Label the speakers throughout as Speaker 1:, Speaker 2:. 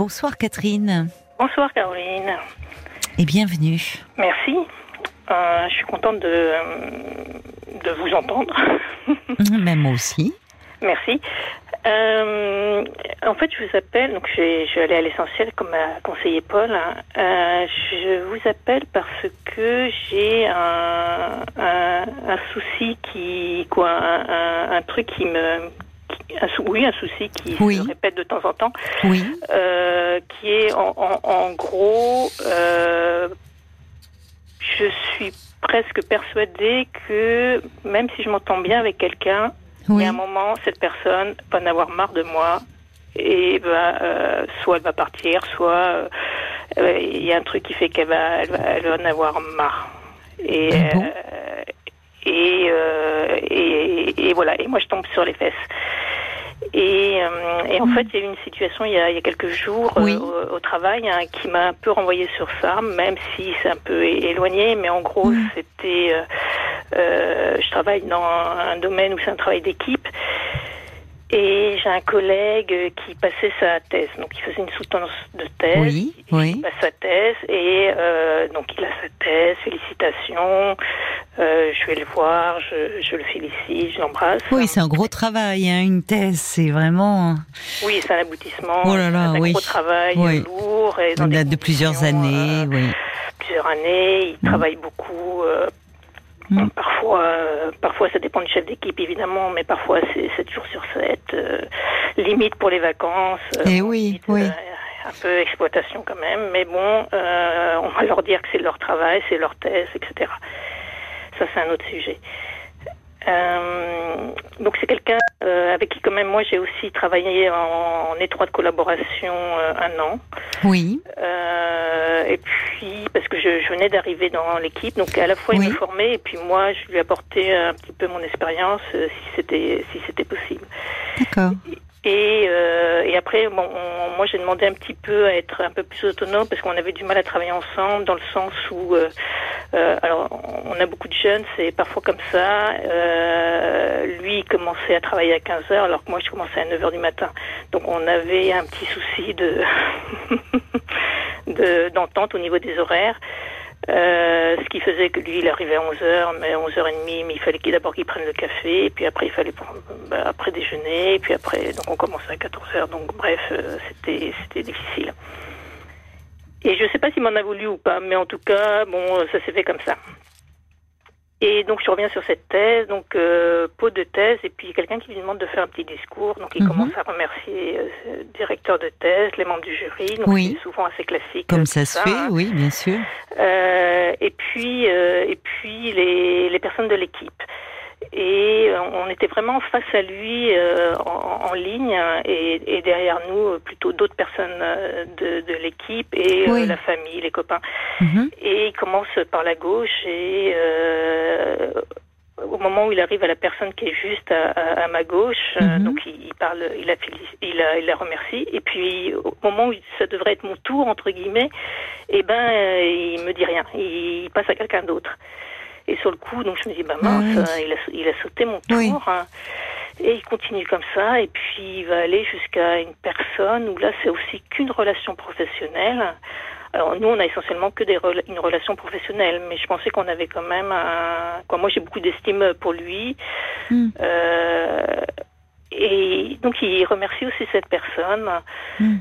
Speaker 1: Bonsoir Catherine.
Speaker 2: Bonsoir Caroline.
Speaker 1: Et bienvenue.
Speaker 2: Merci. Euh, je suis contente de, de vous entendre.
Speaker 1: Même moi aussi.
Speaker 2: Merci. Euh, en fait, je vous appelle, donc je vais, je vais aller à l'essentiel comme a conseillé Paul. hein. Euh, je vous appelle parce que j'ai un, un, un souci qui, quoi, un, truc qui me, un, sou- oui, un souci qui
Speaker 1: Oui.
Speaker 2: se répète de temps en temps,
Speaker 1: Oui.
Speaker 2: euh, qui est en, en, en gros, euh, je suis presque persuadée que même si je m'entends bien avec quelqu'un, il
Speaker 1: Oui.
Speaker 2: y a un moment, cette personne va en avoir marre de moi et va, euh, soit elle va partir, soit euh, il y a un truc qui fait qu'elle va, elle va, elle va en avoir marre. Et,
Speaker 1: Ah bon?
Speaker 2: euh, et, euh, et, et voilà. Et moi, je tombe sur les fesses. Et, euh, et en fait, il y a eu une situation il y a, il y a quelques jours euh, au, au travail hein, qui m'a un peu renvoyé sur ça, même si c'est un peu éloigné. Mais en gros,
Speaker 1: Mm.
Speaker 2: c'était. euh, euh, je travaille dans un domaine où c'est un travail d'équipe. Et j'ai un collègue euh, qui passait sa thèse. Donc, il faisait une soutenance de thèse.
Speaker 1: Oui,
Speaker 2: il,
Speaker 1: oui.
Speaker 2: il passe sa thèse. Et euh, donc, il a sa thèse. Félicitations. Euh, je vais le voir. Je, je le félicite. Je l'embrasse.
Speaker 1: Oui, c'est un gros travail, hein, une thèse, c'est vraiment
Speaker 2: Oui, c'est un aboutissement.
Speaker 1: Oh là là,
Speaker 2: un
Speaker 1: oui.
Speaker 2: gros travail
Speaker 1: Oui.
Speaker 2: lourd. Et dans
Speaker 1: date de plusieurs années,
Speaker 2: euh,
Speaker 1: oui.
Speaker 2: plusieurs années. Il travaille beaucoup.
Speaker 1: Mm.
Speaker 2: Parfois, euh, parfois, ça dépend du chef d'équipe évidemment, mais parfois c'est 7 jours sur 7. euh, limite pour les vacances. euh,
Speaker 1: Eh oui,
Speaker 2: limite,
Speaker 1: oui.
Speaker 2: euh, un peu exploitation quand même, mais bon, euh, on va leur dire que c'est leur travail, c'est leur thèse, etc. Ça, c'est un autre sujet. Euh, donc c'est quelqu'un euh, avec qui quand même moi j'ai aussi travaillé en, en étroite collaboration euh, un an.
Speaker 1: Oui,
Speaker 2: Euh, et puis, parce que je, je venais d'arriver dans l'équipe, donc à la fois
Speaker 1: Oui.
Speaker 2: il me formait, et puis moi, je lui apportais un petit peu mon expérience, euh, si c'était si c'était possible.
Speaker 1: d'accord.
Speaker 2: Et, euh, et après, bon, on- moi j'ai demandé un petit peu à être un peu plus autonome parce qu'on avait du mal à travailler ensemble dans le sens où, euh, euh, alors on a beaucoup de jeunes, c'est parfois comme ça. Euh, lui il commençait à travailler à 15 heures alors que moi je commençais à 9 heures du matin. Donc on avait un petit souci de de- d'entente au niveau des horaires. Euh, ce qui faisait que lui, il arrivait à 11h, mais à 11h30, mais il fallait qu'il d'abord qu'il prenne le café, et puis après, il fallait prendre, bah, après déjeuner, et puis après, donc on commençait à 14h, donc bref, euh, c'était, c'était difficile. Et je sais pas s'il m'en a voulu ou pas, mais en tout cas, bon, ça s'est fait comme ça. Et donc je reviens sur cette thèse, donc euh, pot de thèse, et puis quelqu'un qui lui demande de faire un petit discours, donc il
Speaker 1: Mhm.
Speaker 2: commence à remercier euh, le directeur de thèse, les membres du jury, donc
Speaker 1: Oui.
Speaker 2: c'est souvent assez classique. euh,
Speaker 1: Comme
Speaker 2: tout
Speaker 1: ça se fait,
Speaker 2: hein.
Speaker 1: oui, bien sûr.
Speaker 2: Euh, et puis, euh, et puis les, les personnes de l'équipe. Et euh, on était vraiment face à lui euh, en, en ligne et, et derrière nous euh, plutôt d'autres personnes euh, de, de l'équipe et euh, la famille, les copains.
Speaker 1: Mhm.
Speaker 2: Et il commence par la gauche et euh, au moment où il arrive à la personne qui est juste à, à- à ma gauche, euh,
Speaker 1: Mhm.
Speaker 2: donc il, il parle, il la, il, la, il la remercie. Et puis au moment où ça devrait être mon tour entre guillemets, eh ben il me dit rien, il, passe à quelqu'un d'autre. Et sur le coup, donc je me dis bah mince, euh, il, a, il a sauté mon tour.
Speaker 1: Oui.
Speaker 2: hein. Et il continue comme ça, et puis il va aller jusqu'à une personne où là c'est aussi qu'une relation professionnelle. Alors nous on a essentiellement que des rela- une relation professionnelle, mais je pensais qu'on avait quand même un. Quoi, moi j'ai beaucoup d'estime pour lui.
Speaker 1: Mm.
Speaker 2: Euh, et donc il remercie aussi cette personne.
Speaker 1: Mm.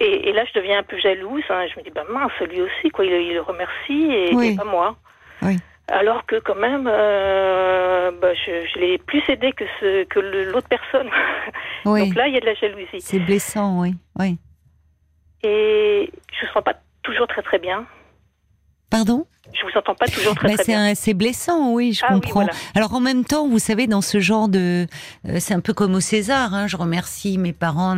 Speaker 2: Et, et là je deviens un peu jalouse. hein. Je me dis bah mince lui aussi quoi, il, il le remercie et,
Speaker 1: Oui.
Speaker 2: et pas moi.
Speaker 1: Oui.
Speaker 2: Alors que quand même, euh, bah, je, je l'ai plus aidé que, ce, que le- l'autre personne.
Speaker 1: Oui,
Speaker 2: Donc là, il y a de la jalousie.
Speaker 1: c'est blessant, oui. oui.
Speaker 2: Et je ne me sens pas toujours très très bien.
Speaker 1: Pardon?
Speaker 2: Je vous entends pas toujours très
Speaker 1: Bah,
Speaker 2: très
Speaker 1: c'est
Speaker 2: bien.
Speaker 1: c'est blessant, oui, je
Speaker 2: Ah oui,
Speaker 1: comprends.
Speaker 2: voilà.
Speaker 1: Alors en même temps, vous savez, dans ce genre de, euh, c'est un peu comme au César. Hein, je remercie mes parents,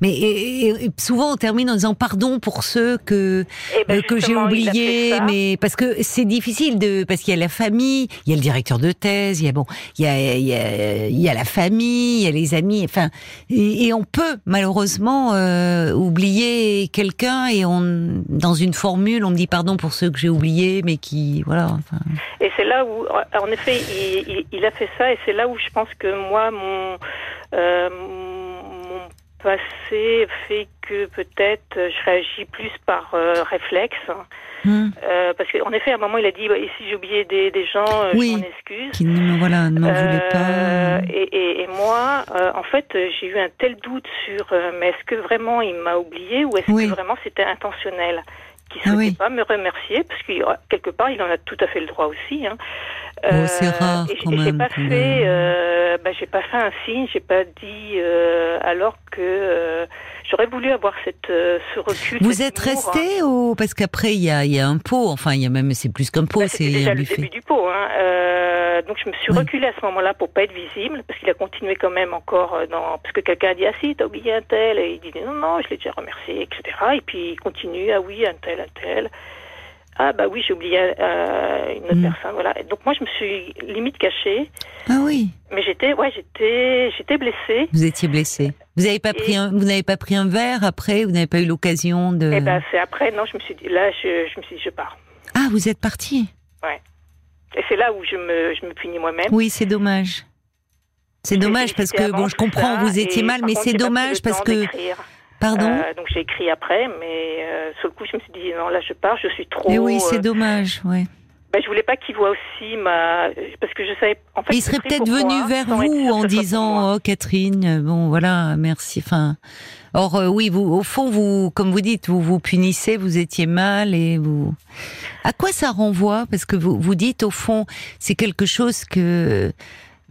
Speaker 1: mais et- et- et souvent on termine en disant pardon pour ceux que
Speaker 2: Eh ben,
Speaker 1: euh, que j'ai oubliés, mais parce que c'est difficile de parce qu'il y a la famille, il y a le directeur de thèse, il y a bon, il y a il y a, il y a la famille, il y a les amis, enfin et, et on peut malheureusement euh, oublier quelqu'un et on dans une formule on me dit pardon pour ceux que j'ai oubliés, mais qui voilà. Enfin,
Speaker 2: Et c'est là où, en effet, il, il- il a fait ça, et c'est là où je pense que moi, mon, euh, mon passé fait que peut-être je réagis plus par euh, réflexe.
Speaker 1: Hmm.
Speaker 2: Euh, parce qu'en effet, à un moment, il a dit bah, si j'ai oublié des, des gens, euh,
Speaker 1: Oui.
Speaker 2: je m'en excuse.
Speaker 1: Qui ne, voilà, m'en voulait pas.
Speaker 2: Euh, et, et, et moi, euh, en fait, euh, j'ai eu un tel doute sur euh, mais est-ce que vraiment il m'a oublié ou est-ce
Speaker 1: Oui.
Speaker 2: que vraiment c'était intentionnel? Qu'il
Speaker 1: Ah
Speaker 2: souhaitait
Speaker 1: oui.
Speaker 2: pas me remercier parce que quelque part il en a tout à fait le droit aussi. Hein.
Speaker 1: Oh, c'est rare,
Speaker 2: et,
Speaker 1: quand
Speaker 2: et j'ai
Speaker 1: même,
Speaker 2: pas fait, euh, bah, j'ai pas fait un signe, j'ai pas dit euh, alors que euh, j'aurais voulu avoir cette euh, ce recul.
Speaker 1: Vous êtes
Speaker 2: hein.
Speaker 1: resté au parce qu'après il y a, il y a un pot. Enfin, il y a même c'est plus qu'un pot,
Speaker 2: Bah,
Speaker 1: c'est
Speaker 2: C'était déjà
Speaker 1: un
Speaker 2: le
Speaker 1: buffet.
Speaker 2: début du pot. Hein. Donc je me suis
Speaker 1: Oui.
Speaker 2: reculée à ce moment-là pour pas être visible, parce qu'il a continué quand même encore euh, dans... Parce que quelqu'un a dit, ah si, t'as oublié un tel, et il dit, non, non, je l'ai déjà remercié, etc. Et puis il continue, ah oui, un tel, un tel. Ah bah oui, j'ai oublié euh, une autre
Speaker 1: Mm.
Speaker 2: personne, voilà. Et donc moi je me suis limite cachée,
Speaker 1: Ah oui,
Speaker 2: mais j'étais, ouais, j'étais, j'étais blessée.
Speaker 1: vous étiez blessé. Vous n'avez pas
Speaker 2: Et-
Speaker 1: pris un, vous n'avez pas pris un verre après? Vous n'avez pas eu l'occasion de.
Speaker 2: Et ben c'est après, non, je me suis dit, là, je, je me suis dit, je pars.
Speaker 1: Ah, vous êtes parti.
Speaker 2: Et c'est là où je me, je me punis moi-même.
Speaker 1: Oui, c'est dommage. C'est dommage parce que bon, je comprends,
Speaker 2: ça,
Speaker 1: vous étiez mal, mais c'est dommage parce que. Pardon.
Speaker 2: Euh, donc j'ai écrit après, mais euh, sur le coup je me suis dit non là je pars, je suis trop.
Speaker 1: Mais oui, c'est
Speaker 2: euh,
Speaker 1: dommage. Ouais.
Speaker 2: Ben, je voulais pas qu'il voit aussi ma parce que je savais en fait.
Speaker 1: il serait peut-être venu
Speaker 2: moi,
Speaker 1: vers vous en disant oh Catherine, bon voilà, merci. Enfin, or euh, oui, vous au fond vous, comme vous dites, vous vous punissez, vous étiez mal et vous. À quoi ça renvoie? Parce que vous vous dites au fond, c'est quelque chose que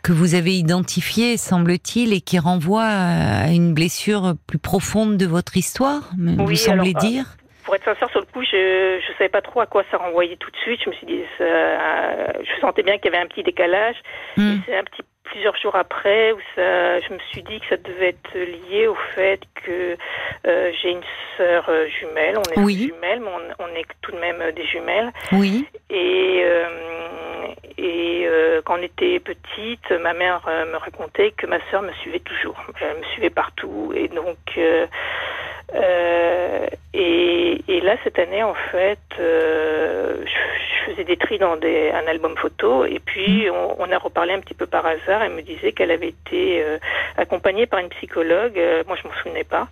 Speaker 1: que vous avez identifié, semble-t-il, et qui renvoie à une blessure plus profonde de votre histoire. me- vous
Speaker 2: Oui,
Speaker 1: semblez
Speaker 2: alors, euh,
Speaker 1: dire.
Speaker 2: Pour être sincère sur le coup, je je savais pas trop à quoi ça renvoyait tout de suite. Je me suis dit ça, euh, je sentais bien qu'il y avait un petit décalage.
Speaker 1: Hmm.
Speaker 2: C'est un petit plusieurs jours après où ça, je me suis dit que ça devait être lié au fait que euh, j'ai une sœur euh, jumelle. On est
Speaker 1: Oui.
Speaker 2: jumelles, mais on, on est tout de même euh, des jumelles.
Speaker 1: Oui.
Speaker 2: Et, euh, et euh, quand on était petite, ma mère me racontait que ma sœur me suivait toujours. Elle me suivait partout. Et donc, euh, euh, et, et là, cette année, en fait, euh, je, je faisais des tris dans des, un album photo. Et puis, on, on a reparlé un petit peu par hasard. Elle me disait qu'elle avait été euh, accompagnée par une psychologue. Euh, moi, je m'en souvenais pas.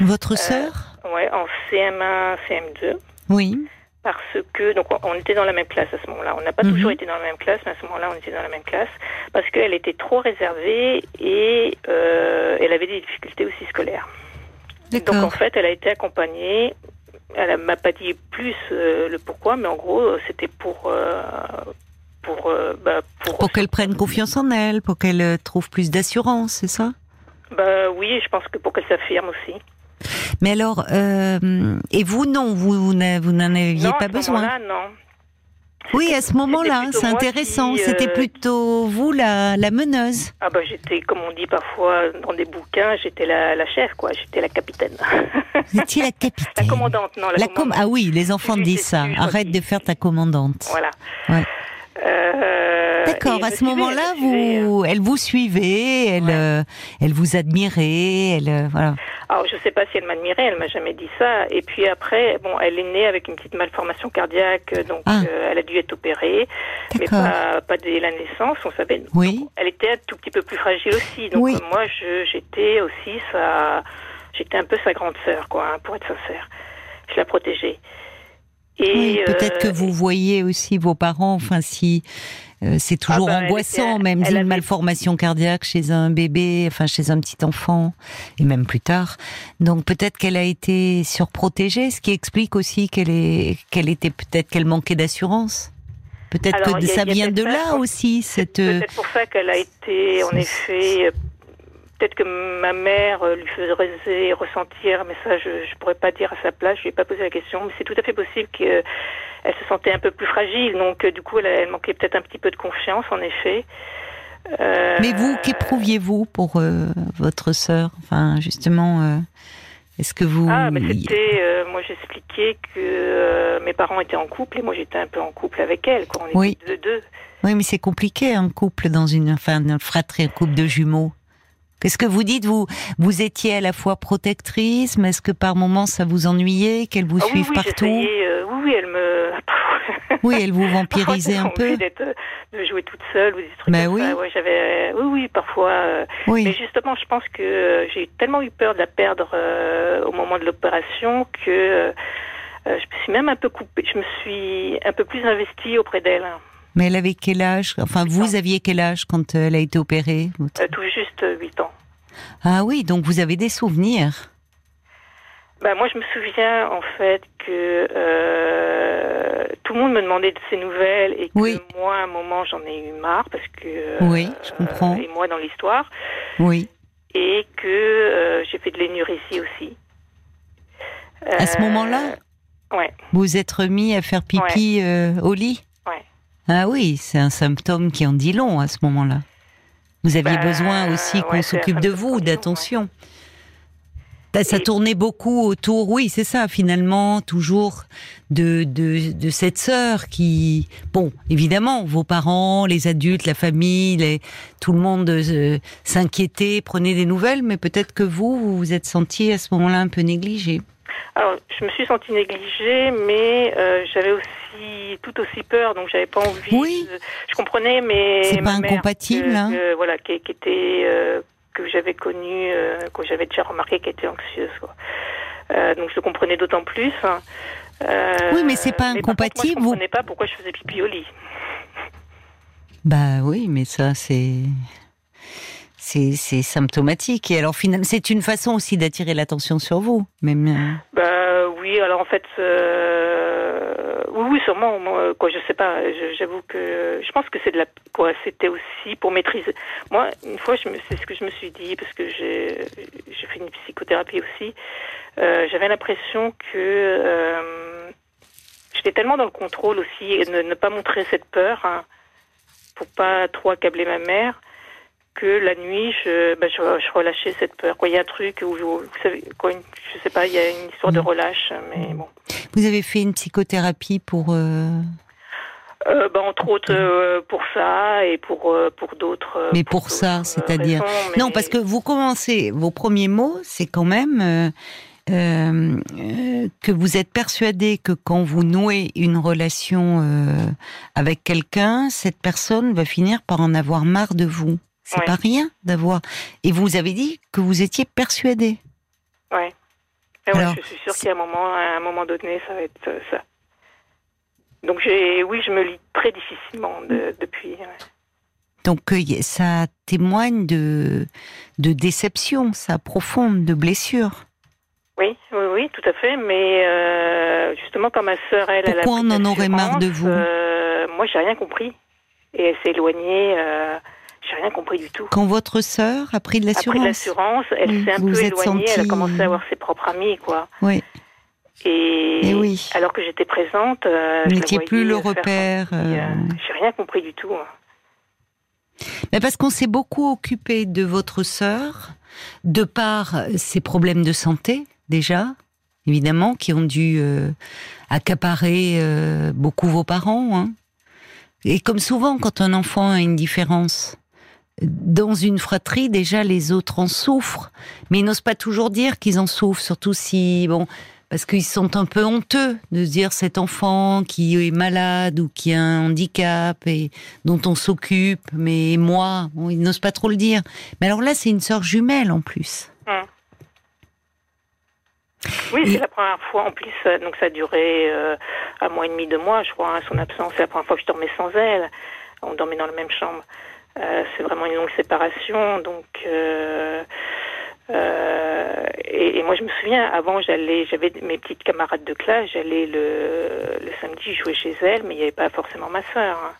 Speaker 1: Votre sœur?
Speaker 2: Ouais, en CM1, CM2
Speaker 1: Oui.
Speaker 2: parce que donc on- était dans la même classe à ce moment-là. On n'a pas
Speaker 1: Mhm.
Speaker 2: toujours été dans la même classe, mais à ce moment-là, on était dans la même classe parce qu'elle était trop réservée et euh, elle avait des difficultés aussi scolaires. Donc en fait, elle a été accompagnée. Elle ne m'a pas dit plus euh, le pourquoi, mais en gros, c'était pour euh, pour euh, bah, pour,
Speaker 1: Pour qu'elle prenne confiance en elle, pour qu'elle trouve plus d'assurance, c'est ça?
Speaker 2: Bah oui, je pense que pour qu'elle s'affirme aussi.
Speaker 1: Mais alors, et vous non, vous, vous n'en aviez
Speaker 2: non,
Speaker 1: pas
Speaker 2: à ce
Speaker 1: besoin?
Speaker 2: moment-là, non.
Speaker 1: Oui, à ce moment-là, c'est intéressant.
Speaker 2: qui, euh,
Speaker 1: C'était plutôt vous la, la meneuse.
Speaker 2: Ah bah j'étais, comme on dit parfois dans des bouquins, j'étais la, la chef, quoi. J'étais la capitaine.
Speaker 1: Vous étiez la capitaine.
Speaker 2: La commandante, non, la,
Speaker 1: La com-
Speaker 2: commandante.
Speaker 1: ah oui, les enfants disent ça. Arrête de faire ta commandante.
Speaker 2: Voilà.
Speaker 1: Ouais.
Speaker 2: Euh,
Speaker 1: D'accord. À ce moment-là, vous, elle vous suivait, elle,
Speaker 2: Ouais.
Speaker 1: euh, elle vous admirait, elle, euh, voilà.
Speaker 2: Alors je sais pas si elle m'admirait, elle m'a jamais dit ça. Et puis après, bon, elle est née avec une petite malformation cardiaque, donc
Speaker 1: Ah.
Speaker 2: euh, elle a dû être opérée, mais pas, pas dès la naissance, on savait.
Speaker 1: Oui.
Speaker 2: Donc, elle était un tout petit peu plus fragile aussi. Donc
Speaker 1: Oui.
Speaker 2: moi, j'étais aussi sa, j'étais un peu sa grande sœur, quoi, hein, pour être sincère. Je la protégeais. Et
Speaker 1: Oui, peut-être que
Speaker 2: euh,
Speaker 1: vous voyez aussi vos parents, enfin si euh, c'est toujours
Speaker 2: bah, elle
Speaker 1: angoissant,
Speaker 2: était-
Speaker 1: même une
Speaker 2: avait-
Speaker 1: malformation cardiaque chez un bébé, enfin chez un petit enfant, et même plus tard. Donc peut-être qu'elle a été surprotégée, ce qui explique aussi qu'elle est, qu'elle était peut-être qu'elle manquait d'assurance. Peut-être que
Speaker 2: a-
Speaker 1: ça vient de
Speaker 2: ça,
Speaker 1: là aussi, cette. euh,
Speaker 2: Peut-être pour ça qu'elle a été, en effet, euh, peut-être que ma mère euh, lui faisait ressentir, mais ça, je ne pourrais pas dire à sa place, je lui ai pas posé la question, mais c'est tout à fait possible qu'elle se sentait un peu plus fragile, donc euh, du coup, elle, elle manquait peut-être un petit peu de confiance, en effet. Euh,
Speaker 1: Mais vous, qu'éprouviez-vous pour euh, votre sœur? Enfin, justement, euh, est-ce que vous
Speaker 2: Ah, mais c'était, euh, moi j'expliquais que euh, mes parents étaient en couple et moi j'étais un peu en couple avec elle, quoi. On était
Speaker 1: Oui.
Speaker 2: deux, deux.
Speaker 1: Oui, mais c'est compliqué un couple dans une, enfin, une fratrie, un couple de jumeaux. Qu'est-ce que vous dites vous? Vous étiez à la fois protectrice, mais est-ce que par moments ça vous ennuyait qu'elle vous
Speaker 2: Ah oui,
Speaker 1: suive
Speaker 2: oui,
Speaker 1: partout?
Speaker 2: j'essayais, euh, oui, oui, elle me,
Speaker 1: Oui, elle vous vampirisait un peu.
Speaker 2: de jouer toute seule ou des trucs
Speaker 1: bah
Speaker 2: comme
Speaker 1: oui.
Speaker 2: ça. Ouais, j'avais, oui, oui, parfois. euh,
Speaker 1: Oui.
Speaker 2: Mais justement, je pense que euh, j'ai tellement eu peur de la perdre euh, au moment de l'opération que euh, euh, je me suis même un peu coupée. Je me suis un peu plus investie auprès d'elle.
Speaker 1: Mais elle avait quel âge? Enfin, vous
Speaker 2: ans.
Speaker 1: aviez quel âge quand euh, elle a été opérée votre-
Speaker 2: Euh, tout juste 8 ans.
Speaker 1: Ah oui, donc vous avez des souvenirs.
Speaker 2: Bah, moi, je me souviens en fait que euh, tout le monde me demandait de ses nouvelles et que
Speaker 1: Oui.
Speaker 2: moi, à un moment, j'en ai eu marre parce que. euh,
Speaker 1: Oui, je comprends.
Speaker 2: Et moi, dans l'histoire.
Speaker 1: Oui.
Speaker 2: Et que euh, j'ai fait de l'énurésie aussi.
Speaker 1: À ce
Speaker 2: Euh,
Speaker 1: moment-là
Speaker 2: Ouais.
Speaker 1: Vous êtes remis à faire pipi euh, au lit? Ah oui, c'est un symptôme qui en dit long à ce moment-là. Vous aviez
Speaker 2: Bah,
Speaker 1: besoin aussi qu'on
Speaker 2: ouais,
Speaker 1: s'occupe de vous, d'attention. Ça- tournait beaucoup autour, oui, c'est ça, finalement, toujours de, de, de cette sœur qui, bon, évidemment, vos parents, les adultes, la famille, les, tout le monde euh, s'inquiétait, prenait des nouvelles, mais peut-être que vous, vous vous êtes senti à ce moment-là un peu négligé.
Speaker 2: Alors, je me suis sentie négligée, mais euh, j'avais aussi tout aussi peur, donc j'avais pas envie.
Speaker 1: Oui.
Speaker 2: Je comprenais, mais
Speaker 1: C'est pas
Speaker 2: mère,
Speaker 1: incompatible,
Speaker 2: que-
Speaker 1: hein.
Speaker 2: que, voilà, qui, qui était euh, que j'avais connue, euh, que j'avais déjà remarqué qu'elle était anxieuse. Quoi. Euh, donc je le comprenais d'autant plus. hein. Euh,
Speaker 1: Oui, mais c'est pas
Speaker 2: par contre,
Speaker 1: incompatible,
Speaker 2: Moi, je
Speaker 1: vous-
Speaker 2: pas pourquoi je faisais pipi au lit.
Speaker 1: Bah oui, mais ça, c'est. C'est, symptomatique. Et alors, finalement, c'est une façon aussi d'attirer l'attention sur vous. Même,
Speaker 2: Bah oui, alors en fait, euh, oui, oui, sûrement. Moi, quoi, je sais pas. J'avoue que je pense que. C'était aussi pour maîtriser. Moi, une fois, c'est ce que je me suis dit parce que j'ai j'ai fait une psychothérapie aussi. Euh, J'avais l'impression que euh, j'étais tellement dans le contrôle aussi et ne, ne pas montrer cette peur hein, pour pas trop accabler ma mère que la nuit, je, bah, je, je relâchais cette peur. Quoi, il y a un truc où, vous savez, quoi, une- je sais pas, il y a une histoire de
Speaker 1: Mm.
Speaker 2: relâche, mais bon.
Speaker 1: Vous avez fait une psychothérapie pour. euh,
Speaker 2: Euh, bah, entre autres euh, pour ça et pour euh, pour d'autres.
Speaker 1: Mais pour ça, c'est-à-dire-
Speaker 2: mais-
Speaker 1: Non, parce que vous commencez, vos premiers mots, c'est quand même que vous êtes persuadé que quand vous nouez une relation avec quelqu'un, cette personne va finir par en avoir marre de vous. C'est
Speaker 2: Ouais.
Speaker 1: pas rien d'avoir. Et vous avez dit que vous étiez persuadé.
Speaker 2: Ouais. Et ouais,
Speaker 1: Alors,
Speaker 2: je suis sûre a un moment, à un moment donné, ça va être euh, ça. Donc j'ai, oui, je me lis très difficilement de- depuis.
Speaker 1: Donc euh, ça témoigne de, de déception, ça profonde, de blessure.
Speaker 2: Oui, oui, oui, tout à fait. Mais euh, justement, quand ma sœur, elle, elle a
Speaker 1: Pourquoi on en aurait marre de vous?
Speaker 2: euh, Moi, j'ai rien compris. Et elle s'est éloignée. Euh, j'ai rien compris du tout.
Speaker 1: Quand votre sœur a pris de
Speaker 2: Après
Speaker 1: l'assurance.
Speaker 2: l'assurance, elle
Speaker 1: Oui,
Speaker 2: s'est un
Speaker 1: vous
Speaker 2: peu éloignée. Elle a commencé à avoir ses propres amis, quoi.
Speaker 1: Oui,
Speaker 2: Et,
Speaker 1: Et oui.
Speaker 2: alors que j'étais présente, euh,
Speaker 1: Vous n'étiez plus le repère,
Speaker 2: petit,
Speaker 1: euh,
Speaker 2: J'ai rien compris du tout. hein.
Speaker 1: Mais parce qu'on s'est beaucoup occupé de votre sœur, de par ses problèmes de santé, déjà, évidemment, qui ont dû euh, accaparer euh, beaucoup vos parents. hein. Et comme souvent, quand un enfant a une différence, dans une fratrie, déjà, les autres en souffrent. Mais ils n'osent pas toujours dire qu'ils en souffrent, surtout si, bon, parce qu'ils sont un peu honteux de se dire cet enfant qui est malade ou qui a un handicap et dont on s'occupe, mais moi, bon, ils n'osent pas trop le dire. Mais alors là, c'est une sœur jumelle en plus.
Speaker 2: Oui,
Speaker 1: Et-
Speaker 2: c'est la première fois en plus, euh, donc ça a duré euh, un mois et demi, deux mois, je crois, hein, son absence. C'est la première fois que je dormais sans elle. On dormait dans la même chambre. Euh, c'est vraiment une longue séparation, donc. euh, euh, et, moi, je me souviens, avant, j'allais, j'avais mes petites camarades de classe, j'allais le, le samedi jouer chez elle, mais il n'y avait pas forcément ma sœur. hein.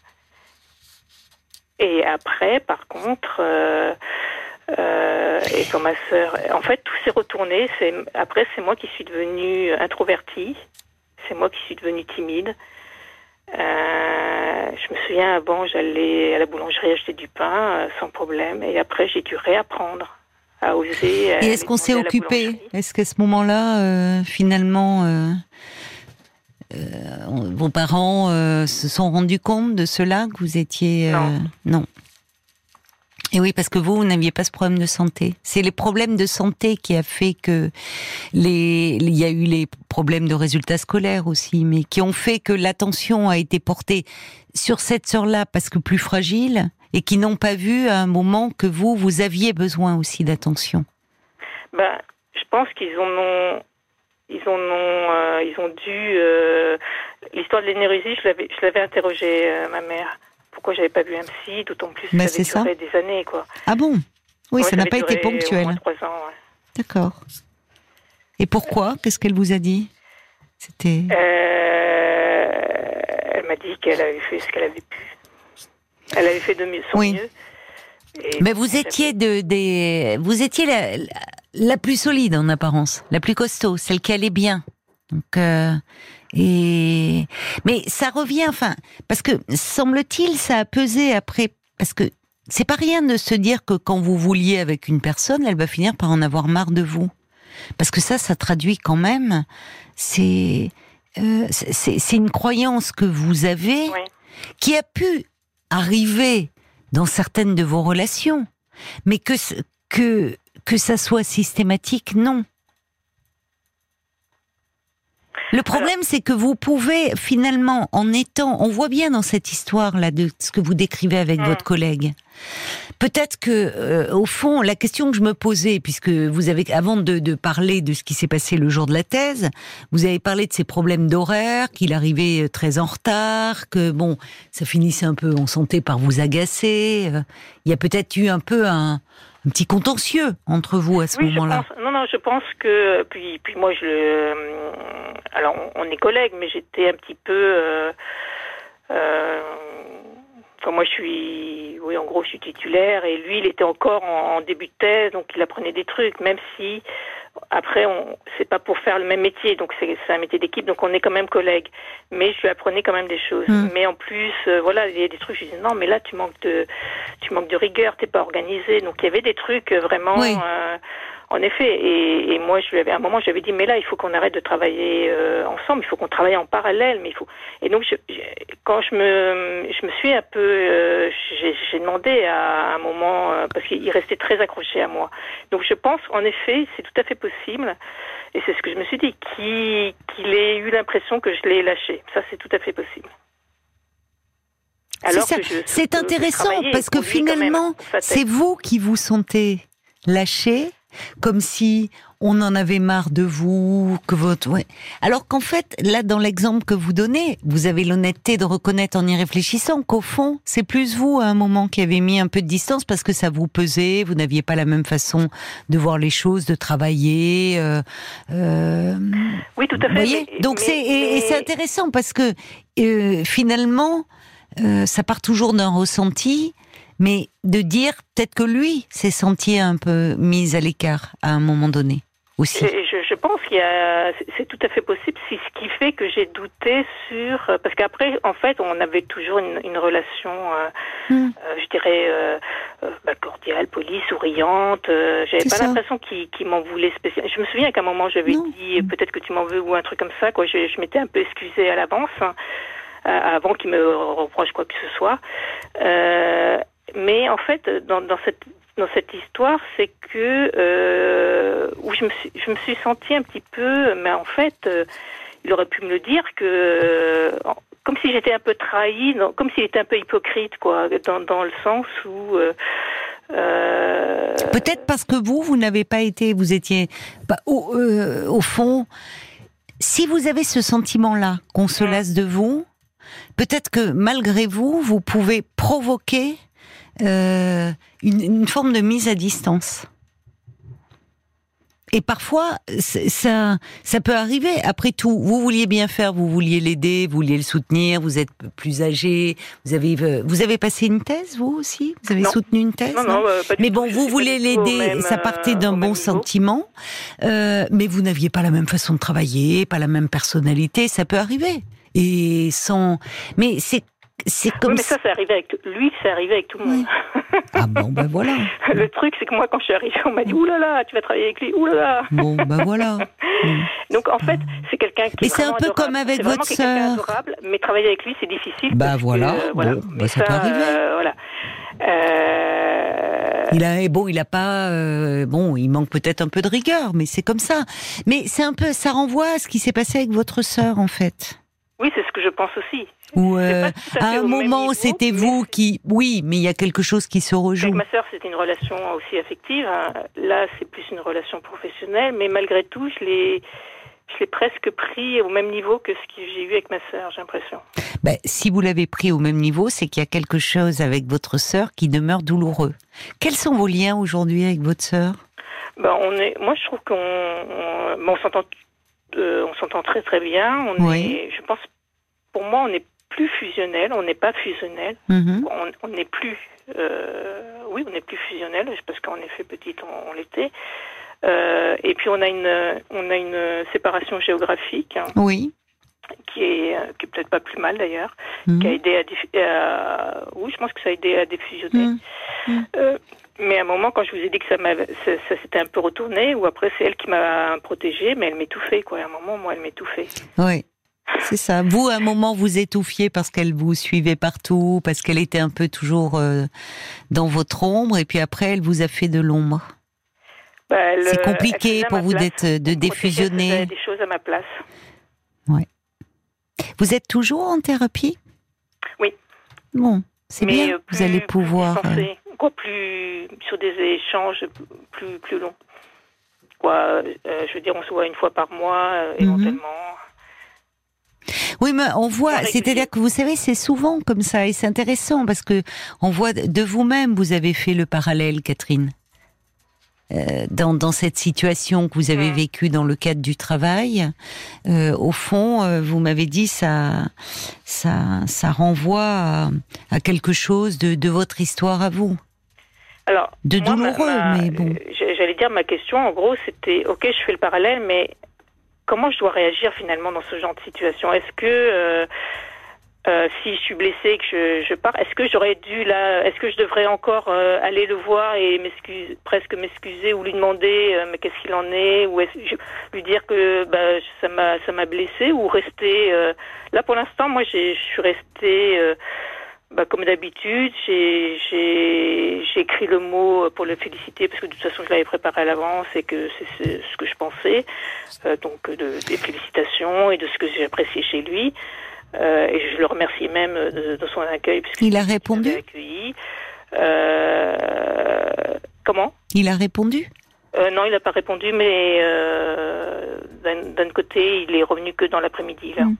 Speaker 2: Et après, par contre, et quand ma sœur, en fait, tout s'est retourné. C'est après, c'est moi qui suis devenue introvertie. C'est moi qui suis devenue timide. Euh, je me souviens avant, j'allais à la boulangerie acheter du pain euh, sans problème, et après, j'ai dû réapprendre à oser. euh,
Speaker 1: Et est-ce qu'on s'est occupé Est-ce qu'à ce moment-là, euh, finalement, euh, euh, vos parents euh, se sont rendus compte de cela que vous étiez euh,
Speaker 2: Non.
Speaker 1: non. Oui, parce que vous, vous n'aviez pas ce problème de santé. C'est les problèmes de santé qui a fait que les, il y a eu les problèmes de résultats scolaires aussi, mais qui ont fait que l'attention a été portée sur cette sœur-là parce que plus fragile et qui n'ont pas vu à un moment que vous, vous aviez besoin aussi d'attention.
Speaker 2: Ben, je pense qu'ils en ont, ils en ont, euh, ils ont dû. Euh, l'histoire de l'énergie, je l'avais, je l'avais interrogé euh, ma mère pourquoi j'avais pas vu un psy, d'autant plus que ça avait duré des années, quoi.
Speaker 1: Ah bon? Oui, ça n'a pas été ponctuel.
Speaker 2: Trois ans,
Speaker 1: D'accord. Et pourquoi? Qu'est-ce qu'elle vous a dit?
Speaker 2: C'était. Euh, elle m'a dit qu'elle avait fait ce qu'elle avait pu. Elle avait fait de mieux, son mieux.
Speaker 1: Mais vous étiez de, des, vous étiez la, la, plus solide en apparence, la plus costaud, celle qui allait bien. Donc, euh, et mais ça revient, enfin, parce que semble-t-il, ça a pesé après, parce que c'est pas rien de se dire que quand vous vouliez avec une personne, elle va finir par en avoir marre de vous, parce que ça, ça traduit quand même, c'est euh, c'est une croyance que vous avez qui a pu arriver dans certaines de vos relations, mais que que que ça soit systématique, non. Le problème, c'est que vous pouvez finalement, en étant, on voit bien dans cette histoire-là de ce que vous décrivez avec votre collègue. Peut-être que, euh, au fond, la question que je me posais, puisque vous avez, avant de, de parler de ce qui s'est passé le jour de la thèse, vous avez parlé de ses problèmes d'horaire, qu'il arrivait euh, très en retard, que bon, ça finissait un peu, on sentait par vous agacer. Euh, il y a peut-être eu un peu un, un petit contentieux entre vous à ce moment-là.
Speaker 2: Non, non, je pense que puis puis moi je euh, alors on est collègues, mais j'étais un petit peu euh, euh, enfin moi je suis oui en gros je suis titulaire et lui il était encore en, en début de thèse donc il apprenait des trucs même si après, on, c'est pas pour faire le même métier, donc c'est, un métier d'équipe, donc on est quand même collègues. Mais je lui apprenais quand même des choses. Hmm. Mais en plus, euh, voilà, il y a des trucs. Je disais non, mais là tu manques de, tu manques de rigueur, t'es pas organisé. Donc il y avait des trucs vraiment. Euh, en effet, et, et, moi, je lui avais, à un moment, j'avais dit, mais là, il faut qu'on arrête de travailler euh, ensemble, il faut qu'on travaille en parallèle, mais il faut. Et donc, je, quand je me, je me suis un peu, euh, j'ai demandé à un moment, euh, parce qu'il restait très accroché à moi. Donc, je pense, en effet, c'est tout à fait possible, et c'est ce que je me suis dit, qu'il ait eu l'impression que je l'ai lâché. Ça, c'est tout à fait possible.
Speaker 1: C'est intéressant parce que finalement, c'est vous qui vous sentez lâché comme si on en avait marre de vous, que votre. Alors qu'en fait, là, dans l'exemple que vous donnez, vous avez l'honnêteté de reconnaître en y réfléchissant qu'au fond, c'est plus vous à un moment qui avez mis un peu de distance parce que ça vous pesait, vous n'aviez pas la même façon de voir les choses, de travailler. Euh,
Speaker 2: euh, oui, tout à fait.
Speaker 1: Voyez Donc c'est et, c'est intéressant parce que euh, finalement, ça part toujours d'un ressenti mais de dire peut-être que lui s'est senti un peu mis à l'écart à un moment donné aussi.
Speaker 2: Je, je pense qu'il y a, c'est tout à fait possible. C'est ce qui fait que j'ai douté sur, parce qu'après, en fait, on avait toujours une, une relation, euh, hmm. euh, je dirais, euh, euh, bah, cordiale, polie, souriante. J'avais pas l'impression qu'il m'en voulait spécialement. Je me souviens qu'à un moment, j'avais dit peut-être que tu m'en veux ou un truc comme ça. Quoi, je, je m'étais un peu excusée à l'avance. Hein, avant qu'il me reproche quoi que ce soit. Euh, mais en fait, dans, dans cette dans cette histoire, c'est que euh, où je me suis je me suis sentie un petit peu, mais en fait, euh, il aurait pu me le dire que euh, comme si j'étais un peu trahie, comme s'il était un peu hypocrite, quoi, dans, dans le sens où euh,
Speaker 1: euh Peut-être parce que vous, vous n'avez pas été, vous étiez bah, au, au, fond, si vous avez ce sentiment-là qu'on se mm. lasse de vous, peut-être que malgré vous, vous pouvez provoquer euh, une, une, forme de mise à distance. Et parfois, ça, ça peut arriver. Après tout, vous vouliez bien faire, vous vouliez l'aider, vous vouliez le soutenir. Vous êtes plus âgé. Vous avez, vous avez passé une thèse, vous aussi? Vous avez soutenu une thèse?
Speaker 2: Non, non, euh, pas
Speaker 1: Mais bon, vous voulez l'aider. Ça partait d'un bon sentiment, euh, mais vous n'aviez pas la même façon de travailler, pas la même personnalité. Ça peut arriver. Et sans, mais c'est c'est comme
Speaker 2: oui, mais ça, c'est arrivé avec lui, c'est arrivé avec tout le monde.
Speaker 1: Ah bon, ben voilà.
Speaker 2: le truc, c'est que moi, quand je suis arrivée, on m'a dit oulala, tu vas travailler avec lui, oulala.
Speaker 1: Bon, ben voilà.
Speaker 2: Donc en fait, c'est quelqu'un qui.
Speaker 1: Et c'est un peu comme avec votre sœur.
Speaker 2: adorable, mais travailler avec lui, c'est difficile.
Speaker 1: Bah voilà. Que, voilà. Bon, bah, ça, ça, peut arriver.
Speaker 2: Euh, voilà. Euh,
Speaker 1: Il a bon, il a pas euh, bon, il manque peut-être un peu de rigueur, mais c'est comme ça. Mais c'est un peu, ça renvoie à ce qui s'est passé avec votre sœur en fait.
Speaker 2: Oui, c'est ce que je pense aussi.
Speaker 1: Ou euh, à, un moment, c'était vous qui, oui, mais il y a quelque chose qui se rejoue.
Speaker 2: Avec ma sœur, c'était une relation aussi affective. Hein. Là, c'est plus une relation professionnelle, mais malgré tout, je l'ai je l'ai presque pris au même niveau que ce que j'ai eu avec ma sœur, j'ai l'impression.
Speaker 1: Ben, si vous l'avez pris au même niveau, c'est qu'il y a quelque chose avec votre sœur qui demeure douloureux. Quels sont vos liens aujourd'hui avec votre sœur?
Speaker 2: Ben, on est, Moi, je trouve qu'on on, s'entend euh, on s'entend très très bien. On est, je pense, pour moi, on n'est plus fusionnel, on n'est pas fusionnel. Mm-hmm. On n'est plus, euh, oui, on n'est plus fusionnel, parce qu'en effet, petite, on l'était. Euh, et puis on a une on a une séparation géographique. Hein,
Speaker 1: oui.
Speaker 2: Qui est, qui est peut-être pas plus mal d'ailleurs, mhm. qui a aidé à, oui, je pense que ça a aidé à défusionner. Mhm. Euh, mais à un moment, quand je vous ai dit que ça, ça, s'était un peu retourné, ou après c'est elle qui m'a protégée, mais elle m'étouffait, quoi. À un moment, moi, elle m'étouffait.
Speaker 1: Oui. C'est ça. Vous, à un moment, vous étouffiez parce qu'elle vous suivait partout, parce qu'elle était un peu toujours euh, dans votre ombre, et puis après, elle vous a fait de l'ombre. Bah, c'est compliqué pour vous d'être de défusionner.
Speaker 2: des choses à ma place.
Speaker 1: Ouais. Vous êtes toujours en thérapie?
Speaker 2: Oui.
Speaker 1: Bon, c'est bien. Euh, vous allez pouvoir.
Speaker 2: Plus, euh, quoi, plus sur des échanges plus plus longs. Quoi, euh, je veux dire, on se voit une fois par mois, mhm. éventuellement.
Speaker 1: Oui, mais on voit, c'est-à-dire que vous savez, c'est souvent comme ça, et c'est intéressant parce que on voit de vous-même, vous avez fait le parallèle, Catherine. Euh, dans, dans, cette situation que vous avez vécue dans le cadre du travail, euh, au fond, euh, vous m'avez dit ça, ça, ça renvoie à, à quelque chose de, de, votre histoire à vous.
Speaker 2: Alors,
Speaker 1: de douloureux, mais bon.
Speaker 2: J'allais dire ma question, en gros, c'était ok, je fais le parallèle, mais comment je dois réagir finalement dans ce genre de situation? Est-ce que euh, si je suis blessée, que je, je pars, est-ce que j'aurais dû là, est-ce que je devrais encore euh, aller le voir et presque m'excuser ou lui demander euh, mais qu'est-ce qu'il en est ou est lui dire que bah, ça m'a ça m'a blessé ou rester là pour l'instant moi je suis restée bah, comme d'habitude. J'ai j'ai écrit le mot pour le féliciter parce que de toute façon je l'avais préparé à l'avance et que c'est ce que je pensais. Donc de, des félicitations et de ce que j'ai apprécié chez lui. Euh, et je le remercie même de, son accueil.
Speaker 1: Il a répondu
Speaker 2: euh, Comment?
Speaker 1: Il a répondu?
Speaker 2: Euh, non, il n'a pas répondu, mais d'un côté, il est revenu que dans l'après-midi. Hmm.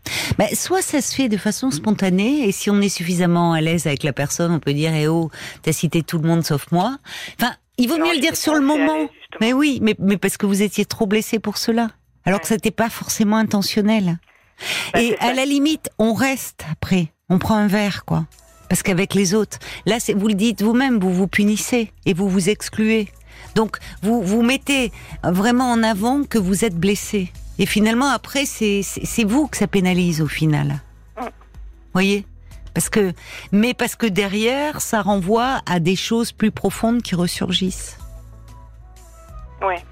Speaker 1: soit ça se fait de façon spontanée, et si on est suffisamment à l'aise avec la personne, on peut dire Eh oh, t'as cité tout le monde sauf moi. Enfin, il vaut mieux le dire sur le moment. mais oui, mais, mais parce que vous étiez trop blessé pour cela, alors que ça n'était pas forcément intentionnel. Bah, et à la limite, on reste après. On prend un verre, quoi. Parce qu'avec les autres, là, vous le dites vous-même, vous vous punissez et vous vous excluez. Donc, vous vous mettez vraiment en avant que vous êtes blessé. Et finalement, après, c'est vous que ça pénalise au final. Voyez? Parce que, mais parce que derrière, ça renvoie à des choses plus profondes qui ressurgissent.
Speaker 2: Ouais.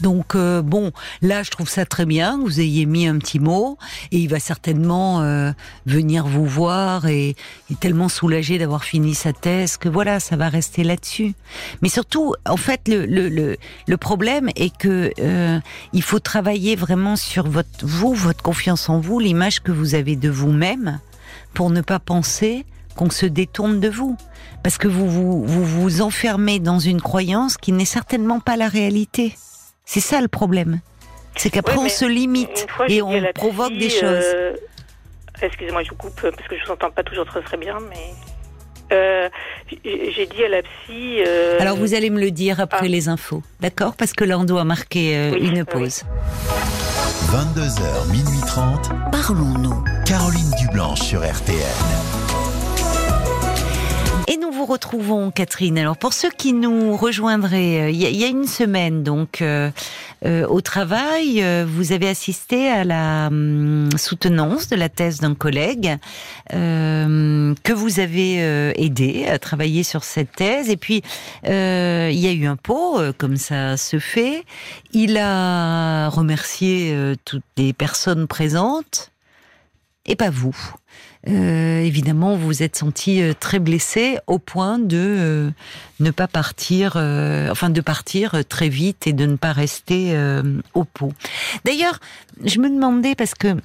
Speaker 1: Donc euh, bon, là je trouve ça très bien que vous ayez mis un petit mot et il va certainement euh, venir vous voir et, est tellement soulagé d'avoir fini sa thèse que voilà, ça va rester là-dessus. Mais surtout, en fait, le, le, le, problème est que euh, il faut travailler vraiment sur votre vous, votre confiance en vous, l'image que vous avez de vous-même, pour ne pas penser qu'on se détourne de vous. Parce que vous vous, vous vous enfermez dans une croyance qui n'est certainement pas la réalité. C'est ça le problème. C'est qu'après on se limite et on provoque des choses. Euh,
Speaker 2: excusez-moi, je vous coupe parce que je vous entends pas toujours très très bien, mais euh, j'ai dit à la psy. Euh,
Speaker 1: Alors vous allez me le dire après ah. les infos, d'accord? Parce que là on doit marquer une pause.
Speaker 3: 22h, minuit 30. Parlons-nous. Caroline Dublanche sur RTN.
Speaker 1: Et nous vous retrouvons, Catherine. Alors pour ceux qui nous rejoindraient, euh, il y, a une semaine, donc euh, euh, au travail, vous avez assisté à la hum, soutenance de la thèse d'un collègue que vous avez aidé à travailler sur cette thèse. Et puis il y a eu un pot, comme ça se fait. Il a remercié toutes les personnes présentes. et pas vous. Euh, évidemment, vous vous êtes senti euh, très blessé au point de euh, ne pas partir, enfin de partir très vite et de ne pas rester au pot. D'ailleurs, je me demandais parce que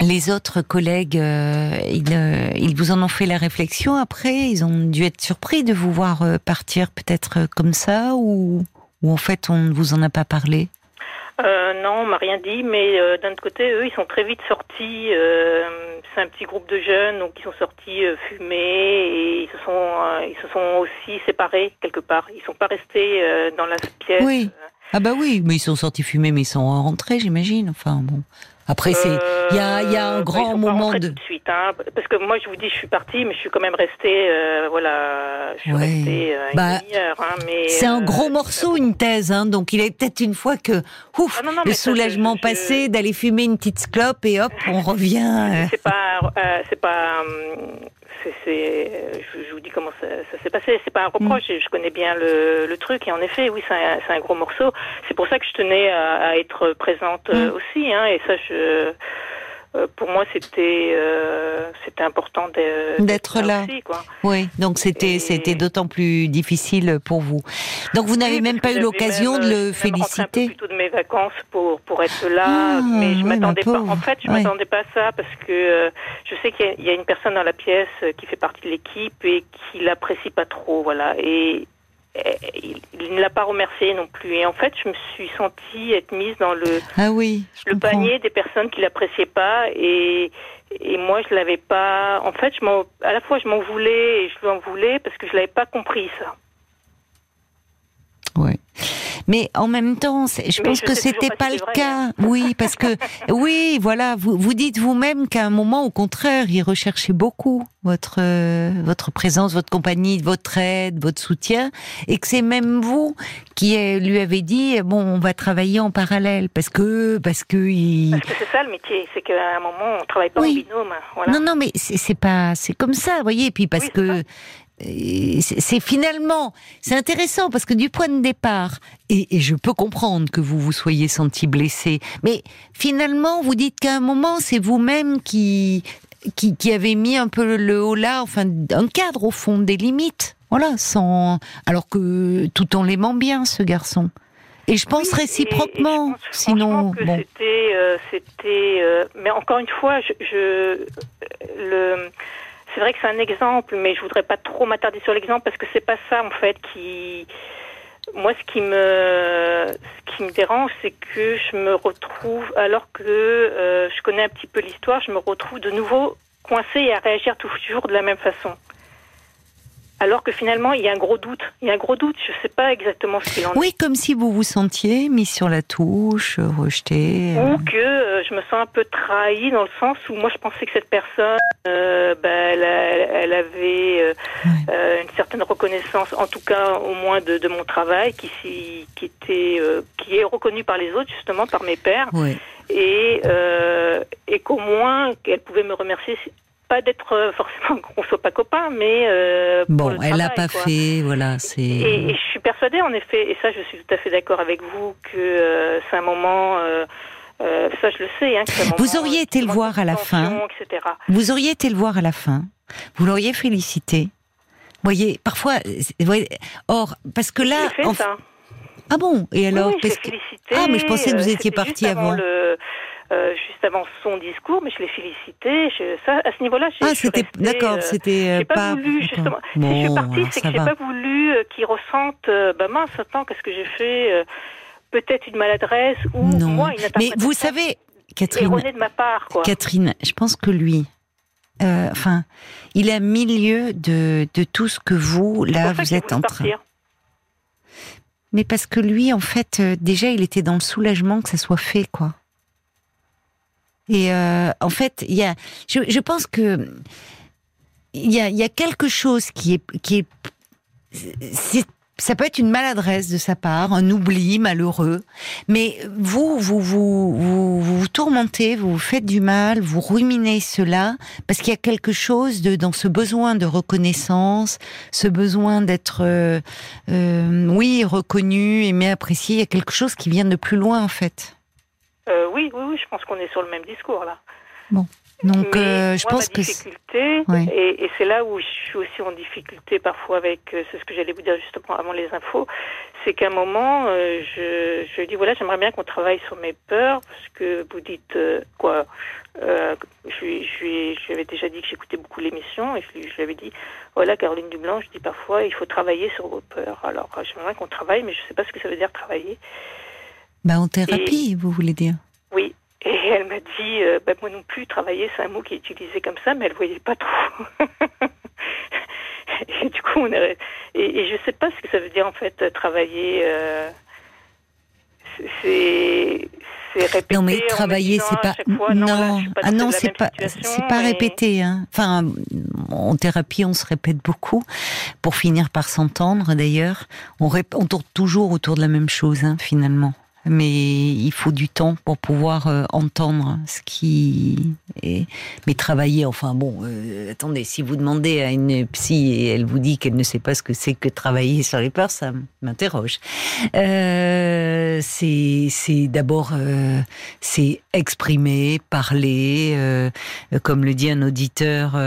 Speaker 1: les autres collègues, ils, ils vous en ont fait la réflexion après, ils ont dû être surpris de vous voir partir peut-être comme ça ou, ou en fait on ne vous en a pas parlé?
Speaker 2: Euh, non, on m'a rien dit, mais euh, d'un autre côté, eux, ils sont très vite sortis. euh, c'est un petit groupe de jeunes, donc ils sont sortis euh, fumer et ils se sont, euh, ils se sont aussi séparés quelque part. Ils sont pas restés euh, dans la pièce.
Speaker 1: Oui. Ah bah oui, mais ils sont sortis fumer, mais ils sont rentrés, j'imagine. Enfin bon. Après, c'est il y a, y a un
Speaker 2: Euh,
Speaker 1: grand moment de.
Speaker 2: tout de suite, hein, parce que moi, je vous dis, je suis partie, mais je suis quand même restée, euh, voilà, je suis
Speaker 1: Ouais.
Speaker 2: restée euh,
Speaker 1: Bah,
Speaker 2: hein,
Speaker 1: C'est un
Speaker 2: euh,
Speaker 1: gros morceau, une thèse, hein, donc il est peut-être une fois que, ouf,
Speaker 2: Ah non, non,
Speaker 1: le
Speaker 2: ça,
Speaker 1: soulagement
Speaker 2: je-
Speaker 1: passé, d'aller fumer une petite clope et hop, on revient.
Speaker 2: C'est pas, euh, c'est pas, c'est, c'est, je, vous dis comment ça, ça s'est passé. C'est pas un reproche.
Speaker 1: Mm.
Speaker 2: Je connais bien le, le truc et en effet, oui, c'est un, gros morceau. C'est pour ça que je tenais à, à être présente euh,
Speaker 1: Mm.
Speaker 2: aussi. Hein, et ça, je, euh, pour moi, c'était, euh, c'était important
Speaker 1: D'être là.
Speaker 2: aussi, quoi.
Speaker 1: Oui, donc c'était
Speaker 2: Et-
Speaker 1: c'était d'autant plus difficile pour vous. Donc vous n'avez
Speaker 2: Oui,
Speaker 1: même pas eu l'occasion de
Speaker 2: euh,
Speaker 1: le
Speaker 2: peu
Speaker 1: féliciter.
Speaker 2: plus tôt de mes vacances pour pour être là,
Speaker 1: Ah,
Speaker 2: mais je
Speaker 1: ouais,
Speaker 2: m'attendais
Speaker 1: ma
Speaker 2: pas. En fait, je
Speaker 1: Ouais.
Speaker 2: m'attendais pas à ça parce que euh, je sais qu'il y y, a une personne dans la pièce euh, qui fait partie de l'équipe et qui l'apprécie pas trop, voilà. Et il, il ne l'a pas remercié non plus. Et en fait, je me suis sentie être mise dans le
Speaker 1: Ah oui,
Speaker 2: le
Speaker 1: comprends.
Speaker 2: panier des personnes qui l'appréciaient pas et et moi je l'avais pas en fait je m'en à la fois je m'en voulais et je lui en voulais parce que je l'avais pas compris ça.
Speaker 1: Mais en même temps, je pense
Speaker 2: je
Speaker 1: que c'était
Speaker 2: pas
Speaker 1: pas
Speaker 2: si
Speaker 1: le cas.
Speaker 2: hein.
Speaker 1: Oui, parce que oui, voilà, vous vous dites vous-même qu'à un moment, au contraire, il recherchait beaucoup votre euh, votre présence, votre compagnie, votre aide, votre soutien, et que c'est même vous qui lui avez dit bon, on va travailler en parallèle parce que parce que il...
Speaker 2: parce que c'est ça le métier c'est qu'à un moment on travaille pas
Speaker 1: Oui.
Speaker 2: en binôme hein, voilà
Speaker 1: Non, non, mais c'est pas, c'est comme ça, vous voyez. Et puis parce
Speaker 2: Oui,
Speaker 1: que c'est finalement, c'est intéressant parce que du point de départ, et, et je peux comprendre que vous vous soyez senti blessé, mais finalement, vous dites qu'à un moment, c'est vous-même qui, qui, qui avez mis un peu le haut là, enfin, un cadre au fond, des limites. Voilà, sans, alors que tout en l'aimant bien, ce garçon. Et je pense
Speaker 2: Oui,
Speaker 1: réciproquement,
Speaker 2: et je pense
Speaker 1: sinon,
Speaker 2: franchement que
Speaker 1: bon.
Speaker 2: c'était euh, c'était euh, mais encore une fois je, je le c'est vrai que c'est un exemple mais je voudrais pas trop m'attarder sur l'exemple parce que c'est pas ça en fait qui moi ce qui me ce qui me dérange c'est que je me retrouve alors que euh, je connais un petit peu l'histoire je me retrouve de nouveau coincée et à réagir toujours de la même façon alors que finalement il y a un gros doute il y a un gros doute je sais pas exactement ce qu'il en est
Speaker 1: Oui, comme si vous vous sentiez mis sur la touche, euh, rejeté. euh.
Speaker 2: Ou que euh, je me sens un peu trahie dans le sens où moi je pensais que cette personne, euh, bah, elle, avait euh, une certaine reconnaissance, en tout cas au moins de, de mon travail, qui, était, qui est reconnu par les autres justement, par mes pairs,
Speaker 1: Ouais.
Speaker 2: et, euh, et qu'au moins qu'elle pouvait me remercier. Pas d'être euh, forcément qu'on soit pas copains, mais euh, pour
Speaker 1: Bon,
Speaker 2: le
Speaker 1: elle l'a pas
Speaker 2: quoi.
Speaker 1: fait, voilà, c'est.
Speaker 2: Et, et je suis persuadée, en effet, et ça, je suis tout à fait d'accord avec vous, que euh, c'est un moment. euh, ça, je le sais. Hein, que
Speaker 1: Vous auriez été le voir à la fin.
Speaker 2: etc.
Speaker 1: Vous auriez été le voir à la fin. Vous l'auriez félicité. voyez, parfois. vous voyez, or, parce que là.
Speaker 2: J'ai fait
Speaker 1: en-
Speaker 2: ça.
Speaker 1: Ah bon? Et alors
Speaker 2: oui,
Speaker 1: parce que-
Speaker 2: félicité.
Speaker 1: Ah, mais je pensais que vous étiez parti
Speaker 2: juste
Speaker 1: avant.
Speaker 2: le- euh, juste avant son discours, mais je l'ai félicité. Je, ça, à ce niveau-là, j'ai-
Speaker 1: Ah,
Speaker 2: je
Speaker 1: c'était. D'accord,
Speaker 2: euh,
Speaker 1: c'était euh,
Speaker 2: pas,
Speaker 1: pas.
Speaker 2: voulu justement. si je suis
Speaker 1: Bon,
Speaker 2: partie, c'est que j'ai
Speaker 1: va.
Speaker 2: pas voulu qu'ils ressentent. bah mince, attends, qu'est-ce que j'ai fait Peut-être une maladresse ou
Speaker 1: Non.
Speaker 2: moi une
Speaker 1: Mais vous savez, Catherine,
Speaker 2: de ma part, quoi.
Speaker 1: Catherine, je pense que lui, enfin, il est à milieu de, de tout ce que vous, là, vous êtes en train.
Speaker 2: partir.
Speaker 1: Mais parce que lui, en fait, déjà, il était dans le soulagement que ça soit fait, quoi. Et euh, en fait, il y a, je, pense que il y a, quelque chose qui est, qui est, ça peut être une maladresse de sa part, un oubli malheureux, mais vous, vous, vous, vous, vous, vous tourmentez, vous vous faites du mal, vous ruminez cela, parce qu'il y a quelque chose de, dans ce besoin de reconnaissance, ce besoin d'être, euh, euh, oui, reconnu, aimé, apprécié, il y a quelque chose qui vient de plus loin, en fait.
Speaker 2: Euh, oui, oui, oui, je pense qu'on est sur le même discours là.
Speaker 1: Bon. Donc, euh, je
Speaker 2: moi,
Speaker 1: pense
Speaker 2: ma
Speaker 1: que. Ouais.
Speaker 2: et, et c'est là où je suis aussi en difficulté parfois avec, euh, c'est ce que j'allais vous dire justement avant les infos, c'est qu'à un moment, euh, je, je dis voilà, j'aimerais bien qu'on travaille sur mes peurs, parce que vous dites euh, quoi je, lui- je, je lui avais déjà dit que j'écoutais beaucoup l'émission, et je, lui- je lui avais dit voilà, Caroline Dublanc, je dis parfois il faut travailler sur vos peurs. Alors, j'aimerais bien qu'on travaille, mais je ne sais pas ce que ça veut dire travailler.
Speaker 1: Bah, en thérapie, vous voulez dire
Speaker 2: Oui. Et elle m'a dit, euh, bah, moi non plus, travailler, c'est un mot qui est utilisé comme ça, mais elle voyait pas trop. et du coup, on est... et, et je sais pas ce que ça veut dire en fait, travailler. euh, c'est répéter.
Speaker 1: Non mais travailler c'est pas
Speaker 2: fois, non, là, pas
Speaker 1: ah non c'est pas c'est pas répété hein. Enfin en thérapie on se répète beaucoup pour finir par s'entendre d'ailleurs. On, rép- on tourne toujours autour de la même chose hein, finalement. Mais il faut du temps pour pouvoir euh, entendre ce qui est. Mais travailler, enfin bon, euh, attendez, si vous demandez à une psy et elle vous dit qu'elle ne sait pas ce que c'est que travailler sur les peurs, ça m'interroge. Euh, c'est d'abord euh, c'est exprimer, parler, euh, comme le dit un auditeur,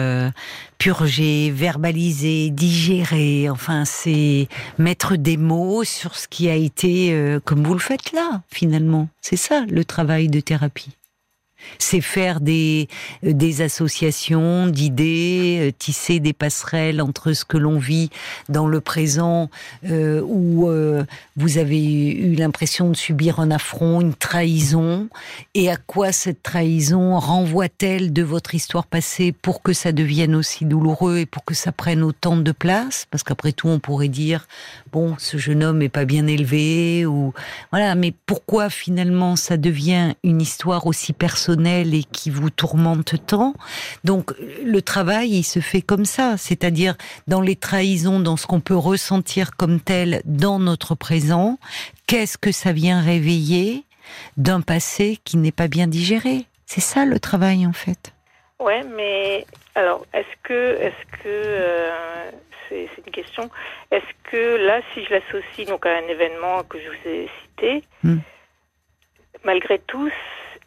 Speaker 1: purger, verbaliser, digérer. Enfin, c'est mettre des mots sur ce qui a été, comme vous le faites là, finalement. C'est ça le travail de thérapie. C'est faire des, associations d'idées, euh, tisser des passerelles entre ce que l'on vit dans le présent, euh, où euh, vous avez eu l'impression de subir un affront, une trahison, et à quoi cette trahison renvoie-t-elle de votre histoire passée pour que ça devienne aussi douloureux et pour que ça prenne autant de place? Parce qu'après tout, on pourrait dire bon, ce jeune homme est pas bien élevé ou voilà, mais pourquoi finalement ça devient une histoire aussi personnelle et qui vous tourmente tant? Donc le travail, il se fait comme ça, c'est-à-dire dans les trahisons, dans ce qu'on peut ressentir comme tel dans notre présent, qu'est-ce que ça vient réveiller d'un passé qui n'est pas bien digéré? C'est ça le travail en fait.
Speaker 2: Ouais, mais alors, est-ce que, est-ce que, euh, c'est une question, est-ce que là, si je l'associe donc à un événement que je vous ai cité,
Speaker 1: Hmm.
Speaker 2: malgré tout,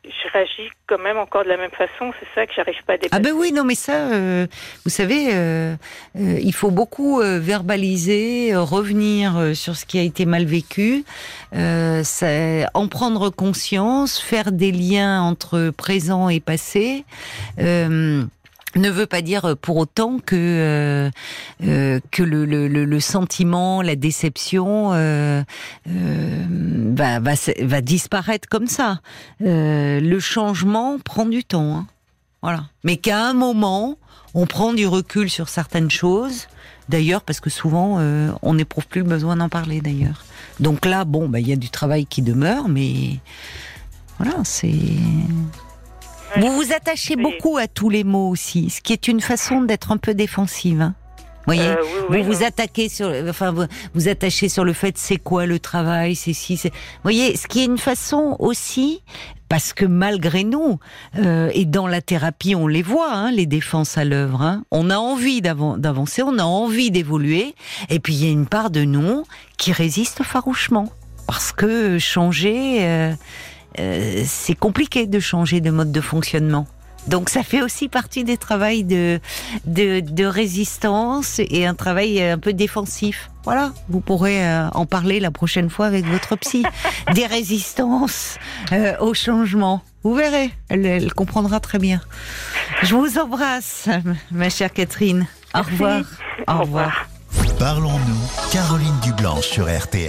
Speaker 2: je réagis quand même encore de la même façon. C'est ça que j'arrive pas à dépasser.
Speaker 1: Ah ben oui, non mais ça, euh, vous savez, euh, euh, il faut beaucoup verbaliser, revenir sur ce qui a été mal vécu, en prendre conscience, faire des liens entre présent et passé. euh, ne veut pas dire pour autant que euh, euh, que le, le, le, sentiment, la déception euh, euh, va, va va disparaître comme ça. Euh, le changement prend du temps, hein. voilà. Mais qu'à un moment, on prend du recul sur certaines choses. D'ailleurs, parce que souvent, euh, on n'éprouve plus le besoin d'en parler. D'ailleurs. Donc là, bon, bah, il y a du travail qui demeure, mais voilà, c'est. Vous vous attachez beaucoup à tous les mots aussi, ce qui est une façon d'être un peu défensive. Hein. Voyez,
Speaker 2: Euh, oui, oui,
Speaker 1: vous vous attaquez sur, enfin, vous, vous attachez sur le fait c'est quoi le travail, c'est si, c'est. Voyez, ce qui est une façon aussi, parce que malgré nous, euh, et dans la thérapie, on les voit, hein, les défenses à l'œuvre. Hein, on a envie d'avan- d'avancer, on a envie d'évoluer, et puis il y a une part de nous qui résiste farouchement, parce que changer. euh, euh, c'est compliqué de changer de mode de fonctionnement. Donc ça fait aussi partie des travails de, de, de résistance et un travail un peu défensif. Voilà, vous pourrez euh, en parler la prochaine fois avec votre psy. des résistances euh, au changement. Vous verrez, elle, elle comprendra très bien. Je vous embrasse, ma chère Catherine. Au revoir. Au revoir.
Speaker 3: Parlons-nous, Caroline Dublanche sur RTL.